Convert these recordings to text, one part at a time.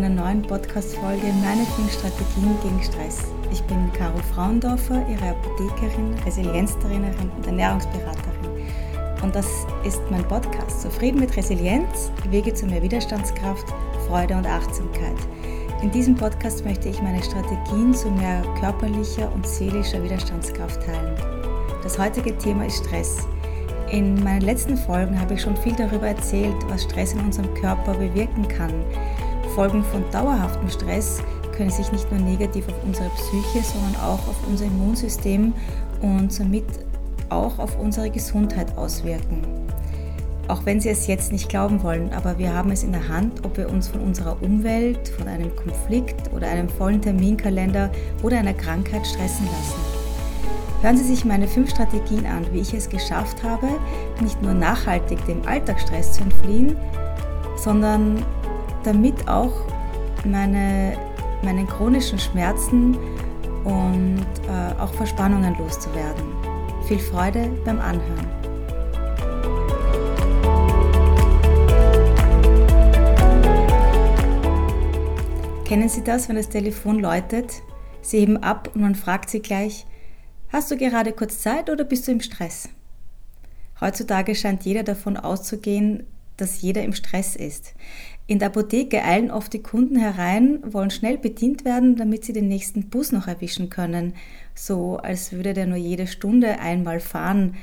meiner neuen Podcast-Folge Meine 5 Strategien gegen Stress. Ich bin Caro Frauendorfer, Ihre Apothekerin, Resilienztrainerin und Ernährungsberaterin. Und das ist mein Podcast Zufrieden mit Resilienz, Wege zu mehr Widerstandskraft, Freude und Achtsamkeit. In diesem Podcast möchte ich meine Strategien zu mehr körperlicher und seelischer Widerstandskraft teilen. Das heutige Thema ist Stress. In meinen letzten Folgen habe ich schon viel darüber erzählt, was Stress in unserem Körper bewirken kann. Folgen von dauerhaftem Stress können sich nicht nur negativ auf unsere Psyche, sondern auch auf unser Immunsystem und somit auch auf unsere Gesundheit auswirken. Auch wenn Sie es jetzt nicht glauben wollen, aber wir haben es in der Hand, ob wir uns von unserer Umwelt, von einem Konflikt oder einem vollen Terminkalender oder einer Krankheit stressen lassen. Hören Sie sich meine fünf Strategien an, wie ich es geschafft habe, nicht nur nachhaltig dem Alltagsstress zu entfliehen, sondern damit auch meine, meinen chronischen Schmerzen und äh, auch Verspannungen loszuwerden. Viel Freude beim Anhören. Kennen Sie das, wenn das Telefon läutet? Sie heben ab und man fragt Sie gleich, Hast du gerade kurz Zeit oder bist du im Stress? Heutzutage scheint jeder davon auszugehen, dass jeder im Stress ist. In der Apotheke eilen oft die Kunden herein, wollen schnell bedient werden, damit sie den nächsten Bus noch erwischen können, so als würde der nur jede Stunde einmal fahren.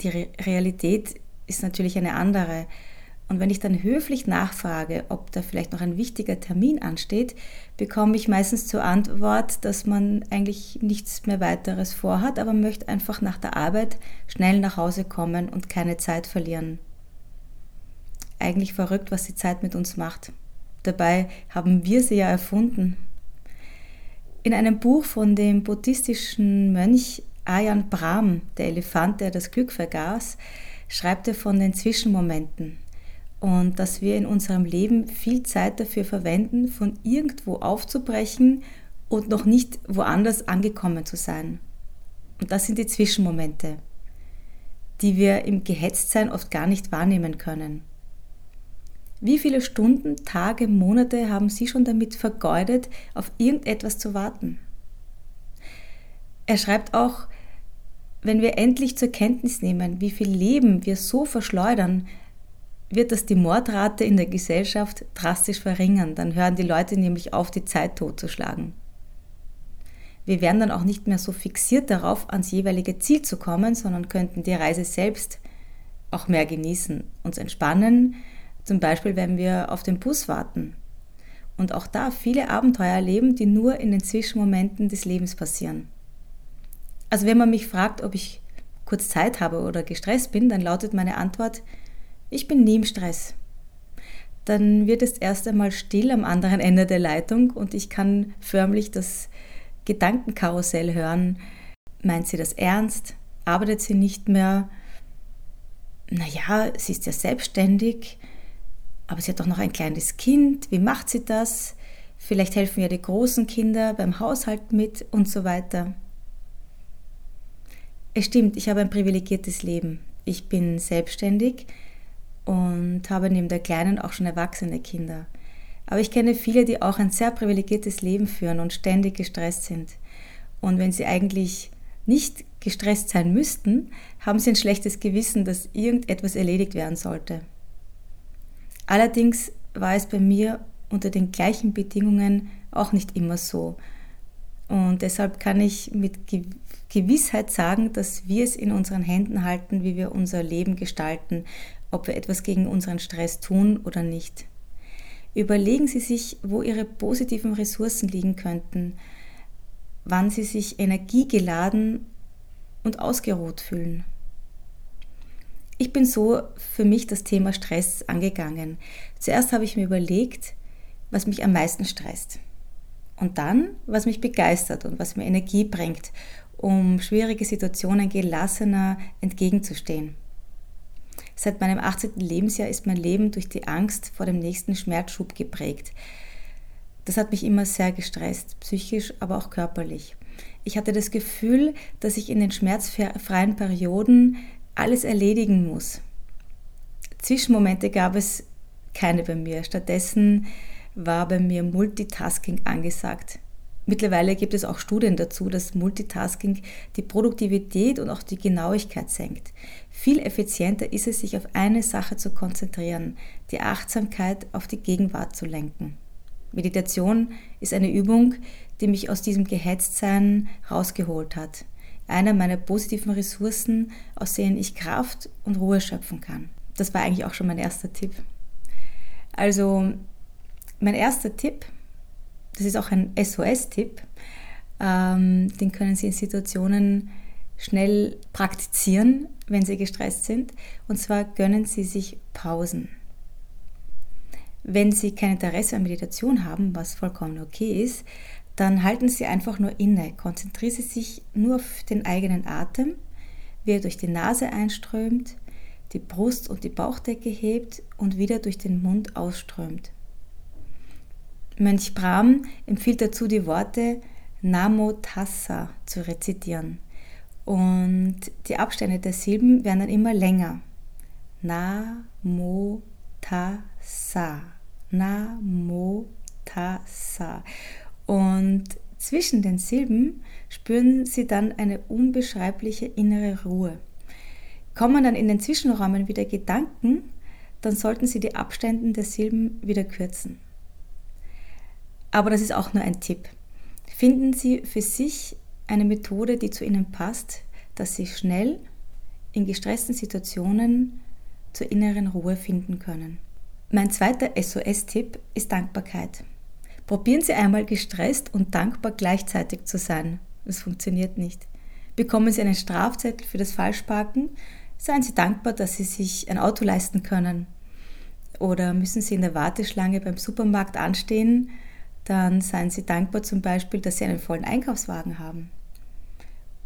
Die Realität ist natürlich eine andere. Und wenn ich dann höflich nachfrage, ob da vielleicht noch ein wichtiger Termin ansteht, bekomme ich meistens zur Antwort, dass man eigentlich nichts mehr weiteres vorhat, aber möchte einfach nach der Arbeit schnell nach Hause kommen und keine Zeit verlieren. Eigentlich verrückt, was die Zeit mit uns macht. Dabei haben wir sie ja erfunden. In einem Buch von dem buddhistischen Mönch Ayan Brahm, der Elefant, der das Glück vergaß, schreibt er von den Zwischenmomenten und dass wir in unserem Leben viel Zeit dafür verwenden, von irgendwo aufzubrechen und noch nicht woanders angekommen zu sein. Und das sind die Zwischenmomente, die wir im Gehetztsein oft gar nicht wahrnehmen können. Wie viele Stunden, Tage, Monate haben Sie schon damit vergeudet, auf irgendetwas zu warten? Er schreibt auch, wenn wir endlich zur Kenntnis nehmen, wie viel Leben wir so verschleudern, wird das die Mordrate in der Gesellschaft drastisch verringern. Dann hören die Leute nämlich auf, die Zeit totzuschlagen. Wir wären dann auch nicht mehr so fixiert darauf, ans jeweilige Ziel zu kommen, sondern könnten die Reise selbst auch mehr genießen, uns entspannen, zum Beispiel wenn wir auf den Bus warten. Und auch da viele Abenteuer erleben, die nur in den Zwischenmomenten des Lebens passieren. Also wenn man mich fragt, ob ich kurz Zeit habe oder gestresst bin, dann lautet meine Antwort, ich bin nie im Stress. Dann wird es erst einmal still am anderen Ende der Leitung und ich kann förmlich das Gedankenkarussell hören. Meint sie das ernst? Arbeitet sie nicht mehr? Naja, sie ist ja selbstständig, aber sie hat doch noch ein kleines Kind. Wie macht sie das? Vielleicht helfen ja die großen Kinder beim Haushalt mit und so weiter. Es stimmt, ich habe ein privilegiertes Leben. Ich bin selbstständig, und habe neben der Kleinen auch schon erwachsene Kinder. Aber ich kenne viele, die auch ein sehr privilegiertes Leben führen und ständig gestresst sind. Und wenn sie eigentlich nicht gestresst sein müssten, haben sie ein schlechtes Gewissen, dass irgendetwas erledigt werden sollte. Allerdings war es bei mir unter den gleichen Bedingungen auch nicht immer so. Und deshalb kann ich mit Gewissheit sagen, dass wir es in unseren Händen halten, wie wir unser Leben gestalten ob wir etwas gegen unseren Stress tun oder nicht. Überlegen Sie sich, wo Ihre positiven Ressourcen liegen könnten, wann Sie sich energiegeladen und ausgeruht fühlen. Ich bin so für mich das Thema Stress angegangen. Zuerst habe ich mir überlegt, was mich am meisten stresst. Und dann, was mich begeistert und was mir Energie bringt, um schwierige Situationen gelassener entgegenzustehen. Seit meinem 18. Lebensjahr ist mein Leben durch die Angst vor dem nächsten Schmerzschub geprägt. Das hat mich immer sehr gestresst, psychisch, aber auch körperlich. Ich hatte das Gefühl, dass ich in den schmerzfreien Perioden alles erledigen muss. Zwischenmomente gab es keine bei mir. Stattdessen war bei mir Multitasking angesagt. Mittlerweile gibt es auch Studien dazu, dass Multitasking die Produktivität und auch die Genauigkeit senkt. Viel effizienter ist es, sich auf eine Sache zu konzentrieren, die Achtsamkeit auf die Gegenwart zu lenken. Meditation ist eine Übung, die mich aus diesem Gehetztsein rausgeholt hat. Einer meiner positiven Ressourcen, aus denen ich Kraft und Ruhe schöpfen kann. Das war eigentlich auch schon mein erster Tipp. Also mein erster Tipp, das ist auch ein SOS-Tipp, ähm, den können Sie in Situationen schnell praktizieren, wenn Sie gestresst sind. Und zwar gönnen Sie sich Pausen. Wenn Sie kein Interesse an Meditation haben, was vollkommen okay ist, dann halten Sie einfach nur inne. Konzentrieren Sie sich nur auf den eigenen Atem, wie er durch die Nase einströmt, die Brust und die Bauchdecke hebt und wieder durch den Mund ausströmt. Mönch Brahm empfiehlt dazu die Worte Namo Tassa zu rezitieren. Und die Abstände der Silben werden dann immer länger. Namo Tassa. Namotasa. Und zwischen den Silben spüren Sie dann eine unbeschreibliche innere Ruhe. Kommen dann in den Zwischenräumen wieder Gedanken, dann sollten Sie die Abstände der Silben wieder kürzen. Aber das ist auch nur ein Tipp. Finden Sie für sich eine Methode, die zu Ihnen passt, dass Sie schnell in gestressten Situationen zur inneren Ruhe finden können. Mein zweiter SOS-Tipp ist Dankbarkeit. Probieren Sie einmal gestresst und dankbar gleichzeitig zu sein. Das funktioniert nicht. Bekommen Sie einen Strafzettel für das Falschparken, seien Sie dankbar, dass Sie sich ein Auto leisten können. Oder müssen Sie in der Warteschlange beim Supermarkt anstehen, dann seien Sie dankbar zum Beispiel, dass Sie einen vollen Einkaufswagen haben.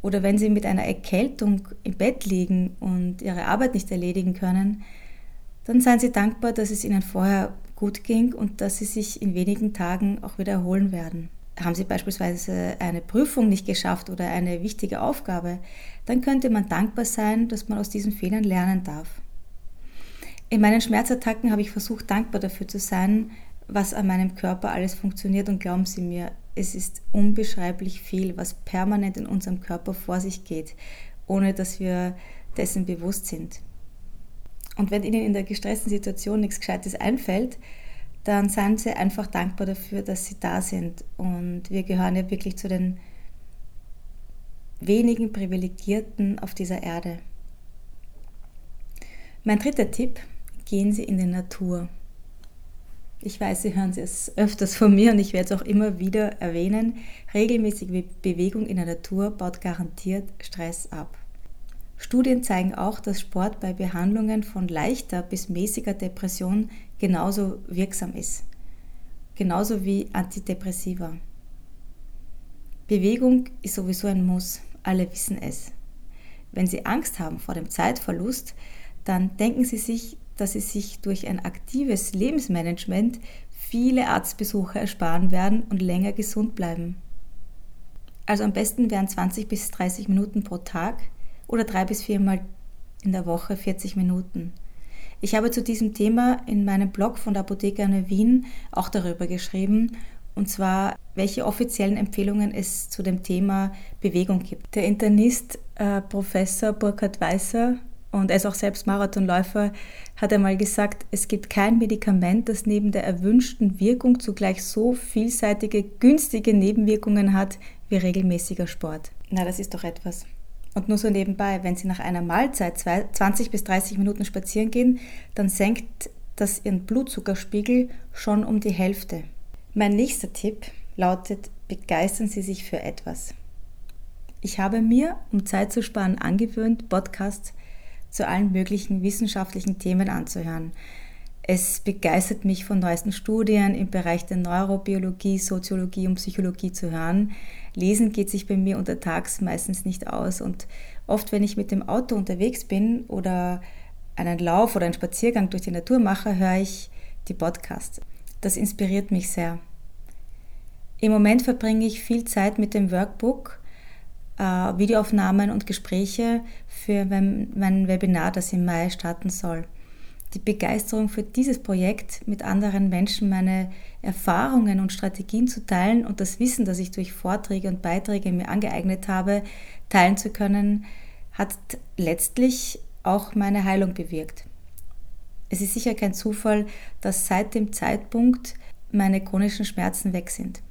Oder wenn Sie mit einer Erkältung im Bett liegen und Ihre Arbeit nicht erledigen können, dann seien Sie dankbar, dass es Ihnen vorher gut ging und dass Sie sich in wenigen Tagen auch wieder erholen werden. Haben Sie beispielsweise eine Prüfung nicht geschafft oder eine wichtige Aufgabe, dann könnte man dankbar sein, dass man aus diesen Fehlern lernen darf. In meinen Schmerzattacken habe ich versucht, dankbar dafür zu sein, was an meinem Körper alles funktioniert und glauben Sie mir, es ist unbeschreiblich viel, was permanent in unserem Körper vor sich geht, ohne dass wir dessen bewusst sind. Und wenn Ihnen in der gestressten Situation nichts Gescheites einfällt, dann seien Sie einfach dankbar dafür, dass Sie da sind. Und wir gehören ja wirklich zu den wenigen Privilegierten auf dieser Erde. Mein dritter Tipp, gehen Sie in die Natur. Ich weiß, Sie hören es öfters von mir und ich werde es auch immer wieder erwähnen. Regelmäßige Bewegung in der Natur baut garantiert Stress ab. Studien zeigen auch, dass Sport bei Behandlungen von leichter bis mäßiger Depression genauso wirksam ist. Genauso wie Antidepressiva. Bewegung ist sowieso ein Muss, alle wissen es. Wenn Sie Angst haben vor dem Zeitverlust, dann denken Sie sich, dass Sie sich durch ein aktives Lebensmanagement viele Arztbesuche ersparen werden und länger gesund bleiben. Also am besten wären 20 bis 30 Minuten pro Tag oder drei bis viermal in der Woche 40 Minuten. Ich habe zu diesem Thema in meinem Blog von der Apotheker Wien auch darüber geschrieben, und zwar, welche offiziellen Empfehlungen es zu dem Thema Bewegung gibt. Der Internist äh, Professor Burkhard Weißer und er ist auch selbst Marathonläufer, hat einmal gesagt, es gibt kein Medikament, das neben der erwünschten Wirkung zugleich so vielseitige, günstige Nebenwirkungen hat wie regelmäßiger Sport. Na, das ist doch etwas. Und nur so nebenbei, wenn Sie nach einer Mahlzeit 20 bis 30 Minuten spazieren gehen, dann senkt das Ihren Blutzuckerspiegel schon um die Hälfte. Mein nächster Tipp lautet, begeistern Sie sich für etwas. Ich habe mir, um Zeit zu sparen, angewöhnt, Podcasts zu allen möglichen wissenschaftlichen Themen anzuhören. Es begeistert mich, von neuesten Studien im Bereich der Neurobiologie, Soziologie und Psychologie zu hören. Lesen geht sich bei mir untertags meistens nicht aus und oft, wenn ich mit dem Auto unterwegs bin oder einen Lauf oder einen Spaziergang durch die Natur mache, höre ich die Podcasts. Das inspiriert mich sehr. Im Moment verbringe ich viel Zeit mit dem Workbook, äh, Videoaufnahmen und Gespräche für mein, mein Webinar, das im Mai starten soll. Die Begeisterung für dieses Projekt mit anderen Menschen meine Erfahrungen und Strategien zu teilen und das Wissen, das ich durch Vorträge und Beiträge mir angeeignet habe, teilen zu können, hat letztlich auch meine Heilung bewirkt. Es ist sicher kein Zufall, dass seit dem Zeitpunkt meine chronischen Schmerzen weg sind.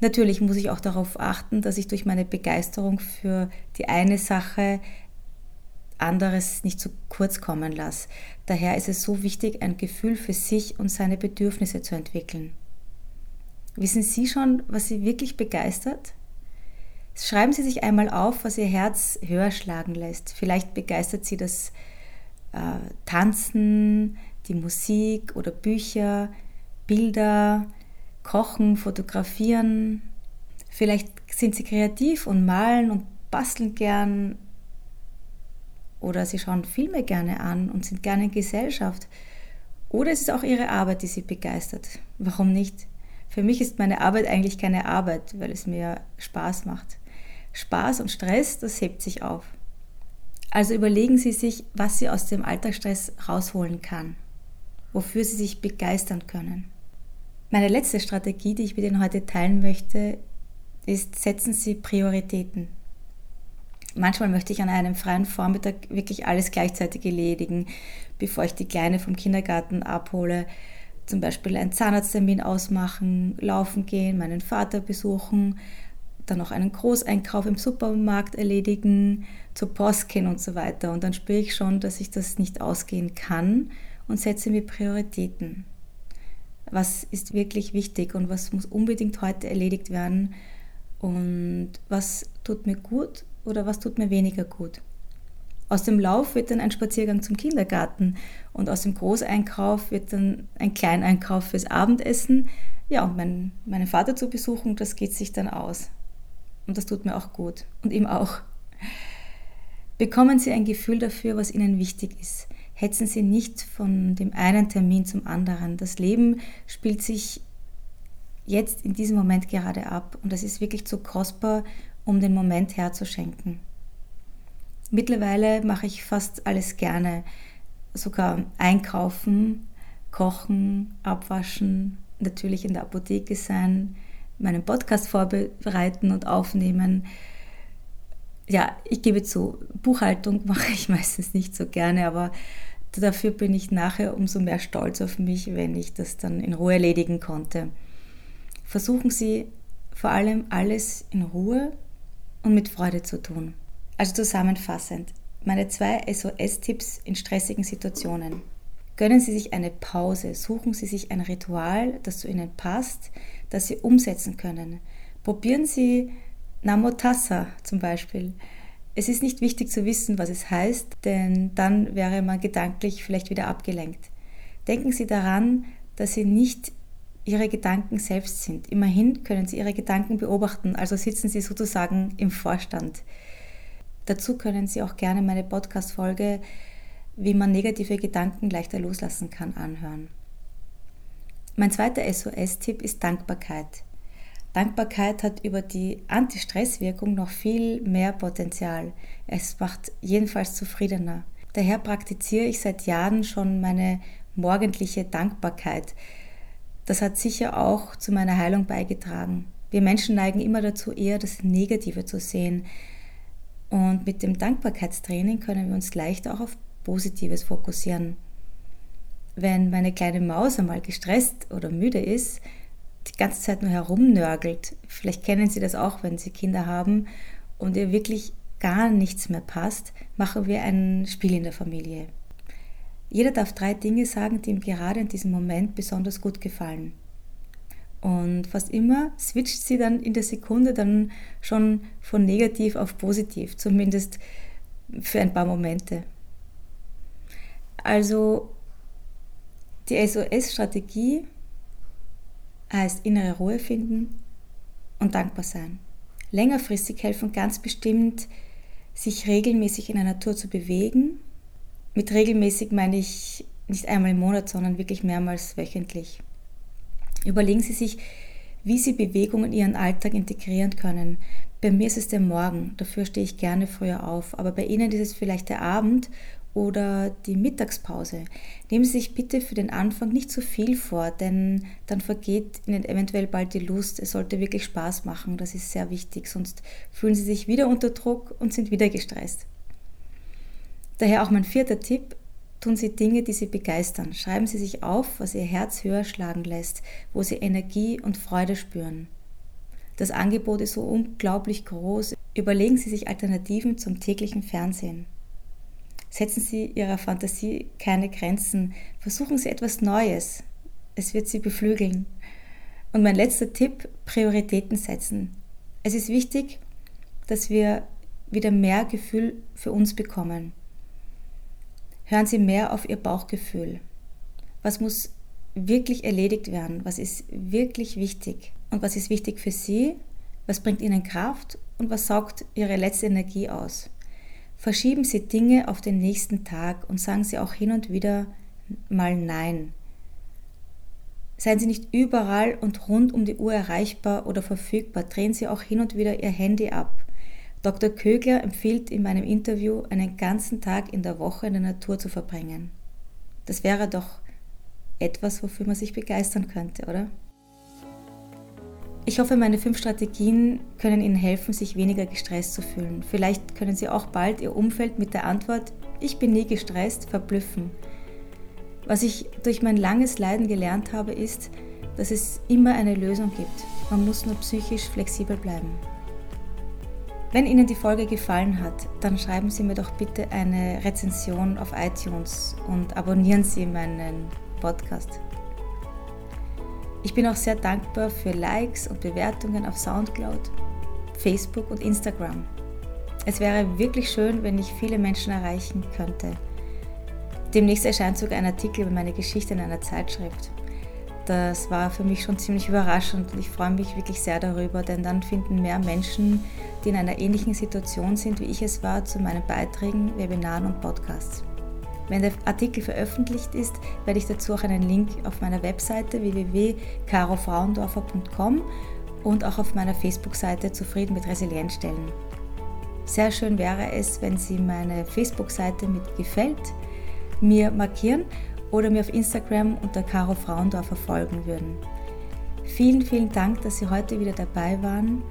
Natürlich muss ich auch darauf achten, dass ich durch meine Begeisterung für die eine Sache anderes nicht zu kurz kommen lasse. Daher ist es so wichtig, ein Gefühl für sich und seine Bedürfnisse zu entwickeln. Wissen Sie schon, was Sie wirklich begeistert? Schreiben Sie sich einmal auf, was Ihr Herz höher schlagen lässt. Vielleicht begeistert Sie das äh, Tanzen, die Musik oder Bücher, Bilder, Kochen, Fotografieren. Vielleicht sind sie kreativ und malen und basteln gern. Oder sie schauen Filme gerne an und sind gerne in Gesellschaft. Oder es ist auch ihre Arbeit, die sie begeistert. Warum nicht? Für mich ist meine Arbeit eigentlich keine Arbeit, weil es mir Spaß macht. Spaß und Stress, das hebt sich auf. Also überlegen Sie sich, was Sie aus dem Alltagsstress rausholen kann, wofür Sie sich begeistern können. Meine letzte Strategie, die ich mit Ihnen heute teilen möchte, ist, setzen Sie Prioritäten. Manchmal möchte ich an einem freien Vormittag wirklich alles gleichzeitig erledigen, bevor ich die Kleine vom Kindergarten abhole. Zum Beispiel einen Zahnarzttermin ausmachen, laufen gehen, meinen Vater besuchen, dann noch einen Großeinkauf im Supermarkt erledigen, zur Post gehen und so weiter. Und dann spüre ich schon, dass ich das nicht ausgehen kann und setze mir Prioritäten was ist wirklich wichtig und was muss unbedingt heute erledigt werden und was tut mir gut oder was tut mir weniger gut. Aus dem Lauf wird dann ein Spaziergang zum Kindergarten und aus dem Großeinkauf wird dann ein Kleineinkauf fürs Abendessen. Ja, und mein, meinen Vater zu besuchen, das geht sich dann aus. Und das tut mir auch gut und ihm auch. Bekommen Sie ein Gefühl dafür, was Ihnen wichtig ist hetzen Sie nicht von dem einen Termin zum anderen. Das Leben spielt sich jetzt in diesem Moment gerade ab und das ist wirklich zu kostbar, um den Moment herzuschenken. Mittlerweile mache ich fast alles gerne, sogar einkaufen, kochen, abwaschen, natürlich in der Apotheke sein, meinen Podcast vorbereiten und aufnehmen. Ja, ich gebe zu, Buchhaltung mache ich meistens nicht so gerne, aber dafür bin ich nachher umso mehr stolz auf mich, wenn ich das dann in Ruhe erledigen konnte. Versuchen Sie vor allem alles in Ruhe und mit Freude zu tun. Also zusammenfassend, meine zwei SOS-Tipps in stressigen Situationen. Gönnen Sie sich eine Pause, suchen Sie sich ein Ritual, das zu Ihnen passt, das Sie umsetzen können. Probieren Sie Namotassa zum Beispiel. Es ist nicht wichtig zu wissen, was es heißt, denn dann wäre man gedanklich vielleicht wieder abgelenkt. Denken Sie daran, dass Sie nicht Ihre Gedanken selbst sind. Immerhin können Sie Ihre Gedanken beobachten, also sitzen Sie sozusagen im Vorstand. Dazu können Sie auch gerne meine Podcast-Folge, wie man negative Gedanken leichter loslassen kann, anhören. Mein zweiter SOS-Tipp ist Dankbarkeit. Dankbarkeit hat über die Anti-Stress-Wirkung noch viel mehr Potenzial. Es macht jedenfalls zufriedener. Daher praktiziere ich seit Jahren schon meine morgendliche Dankbarkeit. Das hat sicher auch zu meiner Heilung beigetragen. Wir Menschen neigen immer dazu, eher das Negative zu sehen. Und mit dem Dankbarkeitstraining können wir uns leicht auch auf Positives fokussieren. Wenn meine kleine Maus einmal gestresst oder müde ist, die ganze Zeit nur herumnörgelt. Vielleicht kennen Sie das auch, wenn Sie Kinder haben und ihr wirklich gar nichts mehr passt, machen wir ein Spiel in der Familie. Jeder darf drei Dinge sagen, die ihm gerade in diesem Moment besonders gut gefallen. Und fast immer switcht sie dann in der Sekunde dann schon von negativ auf positiv, zumindest für ein paar Momente. Also die SOS-Strategie heißt innere Ruhe finden und dankbar sein. Längerfristig helfen ganz bestimmt, sich regelmäßig in der Natur zu bewegen. Mit regelmäßig meine ich nicht einmal im Monat, sondern wirklich mehrmals wöchentlich. Überlegen Sie sich, wie Sie Bewegung in Ihren Alltag integrieren können. Bei mir ist es der Morgen, dafür stehe ich gerne früher auf, aber bei Ihnen ist es vielleicht der Abend oder die Mittagspause. Nehmen Sie sich bitte für den Anfang nicht zu viel vor, denn dann vergeht Ihnen eventuell bald die Lust. Es sollte wirklich Spaß machen, das ist sehr wichtig, sonst fühlen Sie sich wieder unter Druck und sind wieder gestresst. Daher auch mein vierter Tipp, tun Sie Dinge, die Sie begeistern. Schreiben Sie sich auf, was Ihr Herz höher schlagen lässt, wo Sie Energie und Freude spüren. Das Angebot ist so unglaublich groß. Überlegen Sie sich Alternativen zum täglichen Fernsehen. Setzen Sie Ihrer Fantasie keine Grenzen. Versuchen Sie etwas Neues. Es wird Sie beflügeln. Und mein letzter Tipp, Prioritäten setzen. Es ist wichtig, dass wir wieder mehr Gefühl für uns bekommen. Hören Sie mehr auf Ihr Bauchgefühl. Was muss wirklich erledigt werden? Was ist wirklich wichtig? Und was ist wichtig für Sie? Was bringt Ihnen Kraft? Und was saugt Ihre letzte Energie aus? Verschieben Sie Dinge auf den nächsten Tag und sagen Sie auch hin und wieder mal Nein. Seien Sie nicht überall und rund um die Uhr erreichbar oder verfügbar. Drehen Sie auch hin und wieder Ihr Handy ab. Dr. Kögler empfiehlt in meinem Interview, einen ganzen Tag in der Woche in der Natur zu verbringen. Das wäre doch etwas, wofür man sich begeistern könnte, oder? Ich hoffe, meine fünf Strategien können Ihnen helfen, sich weniger gestresst zu fühlen. Vielleicht können Sie auch bald Ihr Umfeld mit der Antwort Ich bin nie gestresst verblüffen. Was ich durch mein langes Leiden gelernt habe, ist, dass es immer eine Lösung gibt. Man muss nur psychisch flexibel bleiben. Wenn Ihnen die Folge gefallen hat, dann schreiben Sie mir doch bitte eine Rezension auf iTunes und abonnieren Sie meinen Podcast. Ich bin auch sehr dankbar für Likes und Bewertungen auf SoundCloud, Facebook und Instagram. Es wäre wirklich schön, wenn ich viele Menschen erreichen könnte. Demnächst erscheint sogar ein Artikel über meine Geschichte in einer Zeitschrift. Das war für mich schon ziemlich überraschend und ich freue mich wirklich sehr darüber, denn dann finden mehr Menschen, die in einer ähnlichen Situation sind, wie ich es war, zu meinen Beiträgen, Webinaren und Podcasts. Wenn der Artikel veröffentlicht ist, werde ich dazu auch einen Link auf meiner Webseite www.carofrauendorfer.com und auch auf meiner Facebook-Seite Zufrieden mit Resilienz stellen. Sehr schön wäre es, wenn Sie meine Facebook-Seite mit gefällt mir markieren oder mir auf Instagram unter Caro Frauendorfer folgen würden. Vielen, vielen Dank, dass Sie heute wieder dabei waren.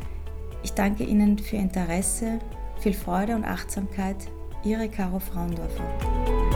Ich danke Ihnen für Ihr Interesse, viel Freude und Achtsamkeit. Ihre Caro Frauendorfer.